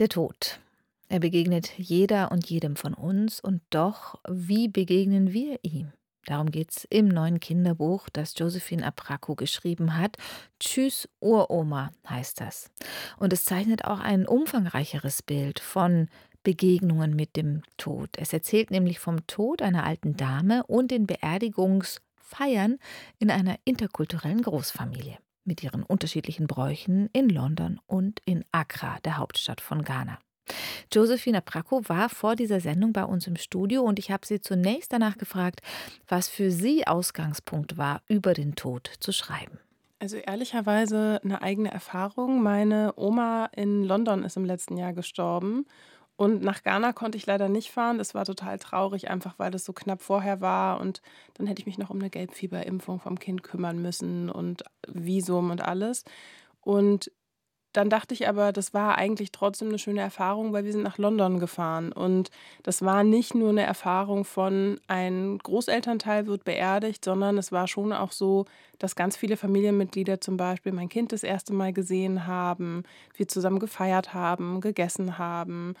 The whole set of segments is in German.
Der Tod. Er begegnet jeder und jedem von uns und doch, wie begegnen wir ihm? Darum geht es im neuen Kinderbuch, das Josephine Apraco geschrieben hat. Tschüss, Uroma heißt das. Und es zeichnet auch ein umfangreicheres Bild von Begegnungen mit dem Tod. Es erzählt nämlich vom Tod einer alten Dame und den Beerdigungsfeiern in einer interkulturellen Großfamilie mit ihren unterschiedlichen Bräuchen in London und in Accra, der Hauptstadt von Ghana. Josephine Apraco war vor dieser Sendung bei uns im Studio und ich habe sie zunächst danach gefragt, was für sie Ausgangspunkt war, über den Tod zu schreiben. Also ehrlicherweise eine eigene Erfahrung. Meine Oma in London ist im letzten Jahr gestorben und nach Ghana konnte ich leider nicht fahren. Das war total traurig, einfach weil es so knapp vorher war. Und dann hätte ich mich noch um eine Gelbfieberimpfung vom Kind kümmern müssen und Visum und alles. Und dann dachte ich aber, das war eigentlich trotzdem eine schöne Erfahrung, weil wir sind nach London gefahren. Und das war nicht nur eine Erfahrung von, ein Großelternteil wird beerdigt, sondern es war schon auch so, dass ganz viele Familienmitglieder zum Beispiel mein Kind das erste Mal gesehen haben, wir zusammen gefeiert haben, gegessen haben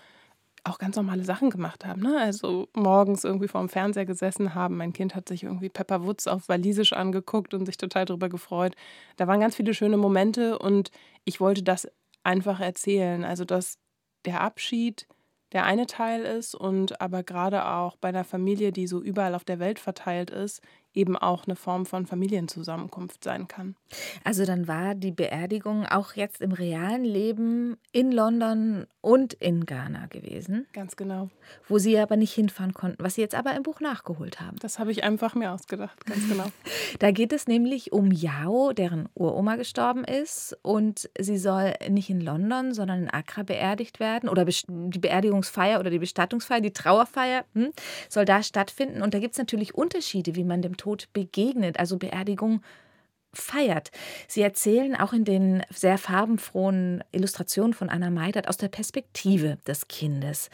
auch ganz normale Sachen gemacht haben. Ne? Also morgens irgendwie vor dem Fernseher gesessen haben. Mein Kind hat sich irgendwie Pepper Woods auf Walisisch angeguckt und sich total darüber gefreut. Da waren ganz viele schöne Momente und ich wollte das einfach erzählen. Also, dass der Abschied der eine Teil ist und aber gerade auch bei einer Familie, die so überall auf der Welt verteilt ist, eben auch eine Form von Familienzusammenkunft sein kann. Also dann war die Beerdigung auch jetzt im realen Leben in London und in Ghana gewesen. Ganz genau. Wo Sie aber nicht hinfahren konnten, was Sie jetzt aber im Buch nachgeholt haben. Das habe ich einfach mir ausgedacht, ganz genau. da geht es nämlich um Yao, deren Uroma gestorben ist und sie soll nicht in London, sondern in Accra beerdigt werden oder die Beerdigungsfeier oder die Bestattungsfeier, die Trauerfeier hm, soll da stattfinden und da gibt es natürlich Unterschiede, wie man dem Tod begegnet, also Beerdigung feiert. Sie erzählen auch in den sehr farbenfrohen Illustrationen von Anna Meidert aus der Perspektive des Kindes.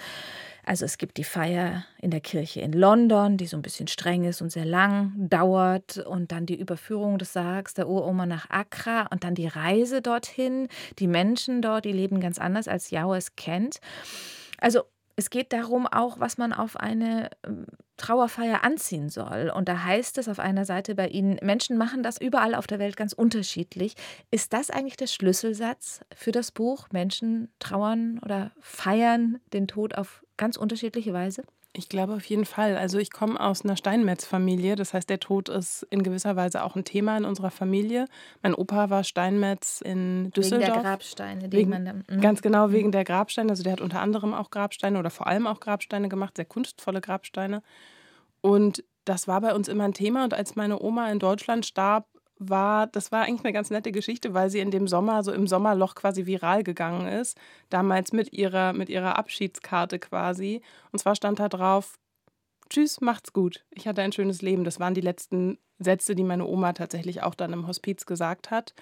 Also es gibt die Feier in der Kirche in London, die so ein bisschen streng ist und sehr lang dauert und dann die Überführung des Sargs der Uroma nach Accra und dann die Reise dorthin. Die Menschen dort, die leben ganz anders als Yao es kennt. Also es geht darum auch, was man auf eine ähm, Trauerfeier anziehen soll. Und da heißt es auf einer Seite bei Ihnen, Menschen machen das überall auf der Welt ganz unterschiedlich. Ist das eigentlich der Schlüsselsatz für das Buch? Menschen trauern oder feiern den Tod auf ganz unterschiedliche Weise? Ich glaube auf jeden Fall. Also ich komme aus einer Steinmetz-Familie. Das heißt, der Tod ist in gewisser Weise auch ein Thema in unserer Familie. Mein Opa war Steinmetz in Düsseldorf. Wegen der Grabsteine, wegen, man dann, mh. Ganz genau, wegen mhm. der Grabsteine. Also der hat unter anderem auch Grabsteine oder vor allem auch Grabsteine gemacht, sehr kunstvolle Grabsteine. Und das war bei uns immer ein Thema. Und als meine Oma in Deutschland starb, war, das war eigentlich eine ganz nette Geschichte, weil sie in dem Sommer, so im Sommerloch quasi viral gegangen ist. Damals mit ihrer, mit ihrer Abschiedskarte quasi. Und zwar stand da drauf, Tschüss, macht's gut. Ich hatte ein schönes Leben. Das waren die letzten Sätze, die meine Oma tatsächlich auch dann im Hospiz gesagt hat.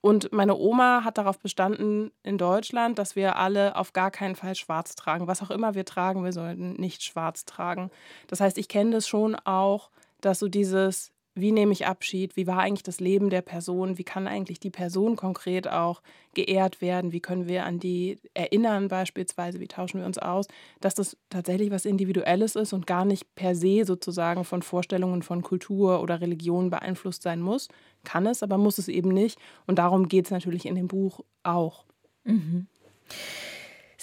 Und meine Oma hat darauf bestanden in Deutschland, dass wir alle auf gar keinen Fall schwarz tragen. Was auch immer wir tragen, wir sollten nicht schwarz tragen. Das heißt, ich kenne das schon auch, dass so dieses wie nehme ich Abschied, wie war eigentlich das Leben der Person, wie kann eigentlich die Person konkret auch geehrt werden, wie können wir an die erinnern beispielsweise, wie tauschen wir uns aus, dass das tatsächlich was Individuelles ist und gar nicht per se sozusagen von Vorstellungen von Kultur oder Religion beeinflusst sein muss. Kann es, aber muss es eben nicht. Und darum geht es natürlich in dem Buch auch. Mhm.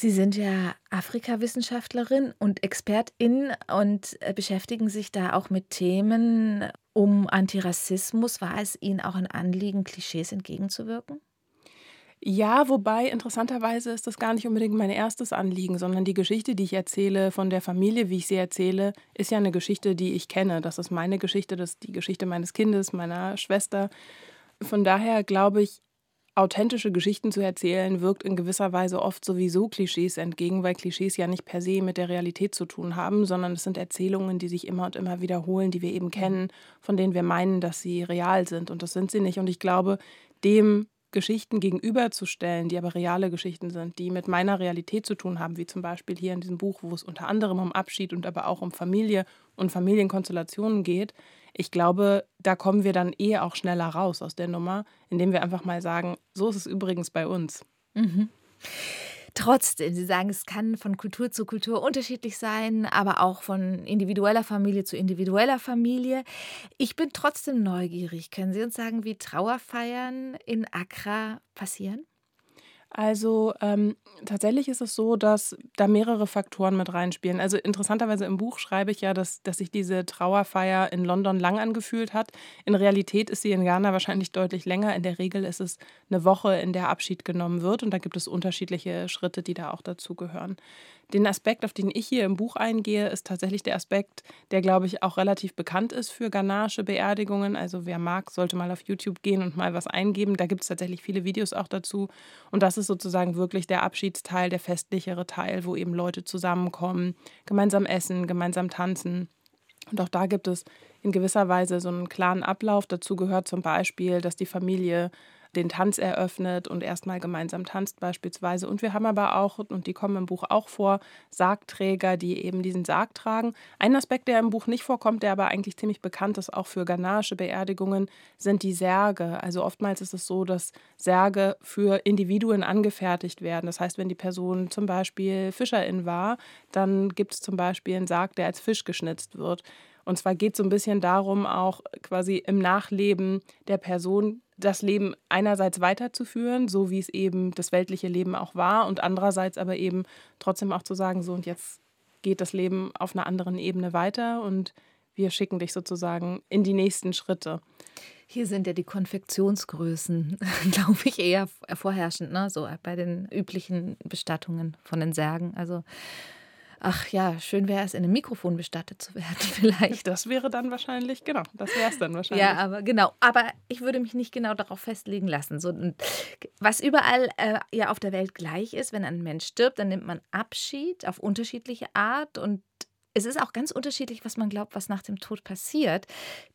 Sie sind ja Afrikawissenschaftlerin und Expertin und äh, beschäftigen sich da auch mit Themen um Antirassismus. War es Ihnen auch ein Anliegen, Klischees entgegenzuwirken? Ja, wobei interessanterweise ist das gar nicht unbedingt mein erstes Anliegen, sondern die Geschichte, die ich erzähle von der Familie, wie ich sie erzähle, ist ja eine Geschichte, die ich kenne. Das ist meine Geschichte, das ist die Geschichte meines Kindes, meiner Schwester. Von daher glaube ich, authentische Geschichten zu erzählen, wirkt in gewisser Weise oft sowieso Klischees entgegen, weil Klischees ja nicht per se mit der Realität zu tun haben, sondern es sind Erzählungen, die sich immer und immer wiederholen, die wir eben kennen, von denen wir meinen, dass sie real sind. Und das sind sie nicht. Und ich glaube, dem Geschichten gegenüberzustellen, die aber reale Geschichten sind, die mit meiner Realität zu tun haben, wie zum Beispiel hier in diesem Buch, wo es unter anderem um Abschied und aber auch um Familie und Familienkonstellationen geht, ich glaube, da kommen wir dann eh auch schneller raus aus der Nummer, indem wir einfach mal sagen, so ist es übrigens bei uns. Mhm. Trotzdem, Sie sagen, es kann von Kultur zu Kultur unterschiedlich sein, aber auch von individueller Familie zu individueller Familie. Ich bin trotzdem neugierig. Können Sie uns sagen, wie Trauerfeiern in Accra passieren? Also ähm, tatsächlich ist es so, dass da mehrere Faktoren mit reinspielen. Also interessanterweise im Buch schreibe ich ja, dass, dass sich diese Trauerfeier in London lang angefühlt hat. In Realität ist sie in Ghana wahrscheinlich deutlich länger. In der Regel ist es eine Woche, in der Abschied genommen wird. Und da gibt es unterschiedliche Schritte, die da auch dazugehören. Den Aspekt, auf den ich hier im Buch eingehe, ist tatsächlich der Aspekt, der, glaube ich, auch relativ bekannt ist für ghanaische Beerdigungen. Also wer mag, sollte mal auf YouTube gehen und mal was eingeben. Da gibt es tatsächlich viele Videos auch dazu. Und das ist sozusagen wirklich der Abschiedsteil, der festlichere Teil, wo eben Leute zusammenkommen, gemeinsam essen, gemeinsam tanzen. Und auch da gibt es in gewisser Weise so einen klaren Ablauf. Dazu gehört zum Beispiel, dass die Familie den Tanz eröffnet und erstmal gemeinsam tanzt beispielsweise. Und wir haben aber auch, und die kommen im Buch auch vor, Sargträger, die eben diesen Sarg tragen. Ein Aspekt, der im Buch nicht vorkommt, der aber eigentlich ziemlich bekannt ist, auch für ghanaische Beerdigungen, sind die Särge. Also oftmals ist es so, dass Särge für Individuen angefertigt werden. Das heißt, wenn die Person zum Beispiel Fischerin war, dann gibt es zum Beispiel einen Sarg, der als Fisch geschnitzt wird. Und zwar geht es so ein bisschen darum, auch quasi im Nachleben der Person das Leben einerseits weiterzuführen, so wie es eben das weltliche Leben auch war, und andererseits aber eben trotzdem auch zu sagen, so und jetzt geht das Leben auf einer anderen Ebene weiter und wir schicken dich sozusagen in die nächsten Schritte. Hier sind ja die Konfektionsgrößen, glaube ich, eher vorherrschend, ne? so bei den üblichen Bestattungen von den Särgen. Also ach ja, schön wäre es, in einem Mikrofon bestattet zu werden, vielleicht. Das wäre dann wahrscheinlich, genau, das wäre es dann wahrscheinlich. Ja, aber genau. Aber ich würde mich nicht genau darauf festlegen lassen. So, was überall äh, ja auf der Welt gleich ist, wenn ein Mensch stirbt, dann nimmt man Abschied auf unterschiedliche Art und es ist auch ganz unterschiedlich, was man glaubt, was nach dem Tod passiert.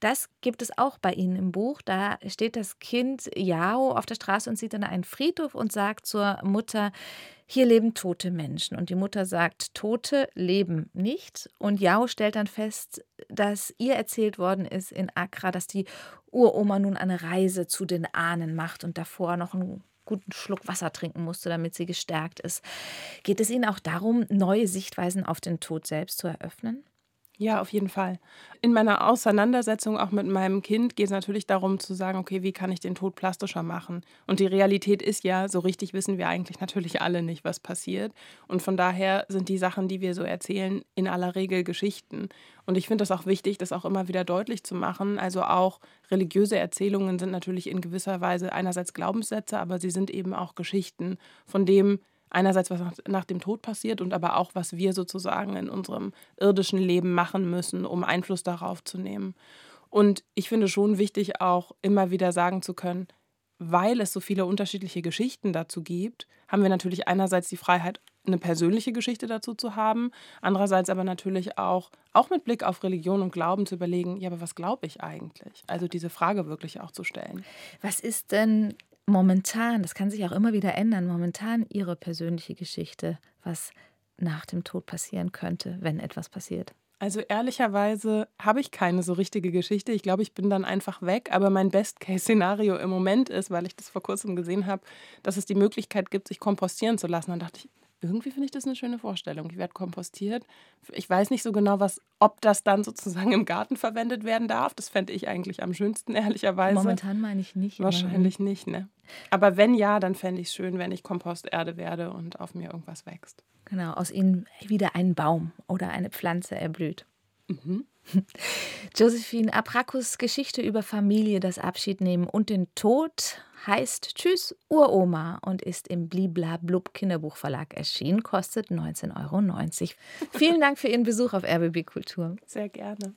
Das gibt es auch bei Ihnen im Buch. Da steht das Kind Yao auf der Straße und sieht dann einen Friedhof und sagt zur Mutter, hier leben tote Menschen. Und die Mutter sagt, Tote leben nicht. Und Yao stellt dann fest, dass ihr erzählt worden ist in Accra, dass die Uroma nun eine Reise zu den Ahnen macht und davor noch ein guten Schluck Wasser trinken musste, damit sie gestärkt ist. Geht es Ihnen auch darum, neue Sichtweisen auf den Tod selbst zu eröffnen? Ja, auf jeden Fall. In meiner Auseinandersetzung auch mit meinem Kind geht es natürlich darum zu sagen, okay, wie kann ich den Tod plastischer machen? Und die Realität ist ja, so richtig wissen wir eigentlich natürlich alle nicht, was passiert. Und von daher sind die Sachen, die wir so erzählen, in aller Regel Geschichten. Und ich finde es auch wichtig, das auch immer wieder deutlich zu machen. Also auch religiöse Erzählungen sind natürlich in gewisser Weise einerseits Glaubenssätze, aber sie sind eben auch Geschichten von dem, einerseits, was nach, dem Tod passiert und aber auch, was wir sozusagen in unserem irdischen Leben machen müssen, um Einfluss darauf zu nehmen. Und ich finde schon wichtig, auch immer wieder sagen zu können, weil es so viele unterschiedliche Geschichten dazu gibt, haben wir natürlich einerseits die Freiheit, eine persönliche Geschichte dazu zu haben, andererseits aber natürlich auch, auch mit Blick auf Religion und Glauben zu überlegen, ja, aber was glaube ich eigentlich? Also diese Frage wirklich auch zu stellen. Was ist denn momentan, das kann sich auch immer wieder ändern, momentan Ihre persönliche Geschichte, was nach dem Tod passieren könnte, wenn etwas passiert? Also ehrlicherweise habe ich keine so richtige Geschichte. Ich glaube, ich bin dann einfach weg. Aber mein Best-Case-Szenario im Moment ist, weil ich das vor kurzem gesehen habe, dass es die Möglichkeit gibt, sich kompostieren zu lassen. Dann dachte ich, irgendwie finde ich das eine schöne Vorstellung. Ich werde kompostiert. Ich weiß nicht so genau, was, ob das dann sozusagen im Garten verwendet werden darf. Das fände ich eigentlich am schönsten, ehrlicherweise. Momentan meine ich nicht. Wahrscheinlich immerhin. nicht, ne? Aber wenn ja, dann fände ich es schön, wenn ich Komposterde werde und auf mir irgendwas wächst. Genau, aus ihnen wieder ein Baum oder eine Pflanze erblüht. Mhm. Josephine Abrakus Geschichte über Familie, das Abschiednehmen und den Tod heißt Tschüss Uroma und ist im Blibla Blub Kinderbuchverlag erschienen, kostet 19,90 Euro. Vielen Dank für Ihren Besuch auf RBB Kultur. Sehr gerne.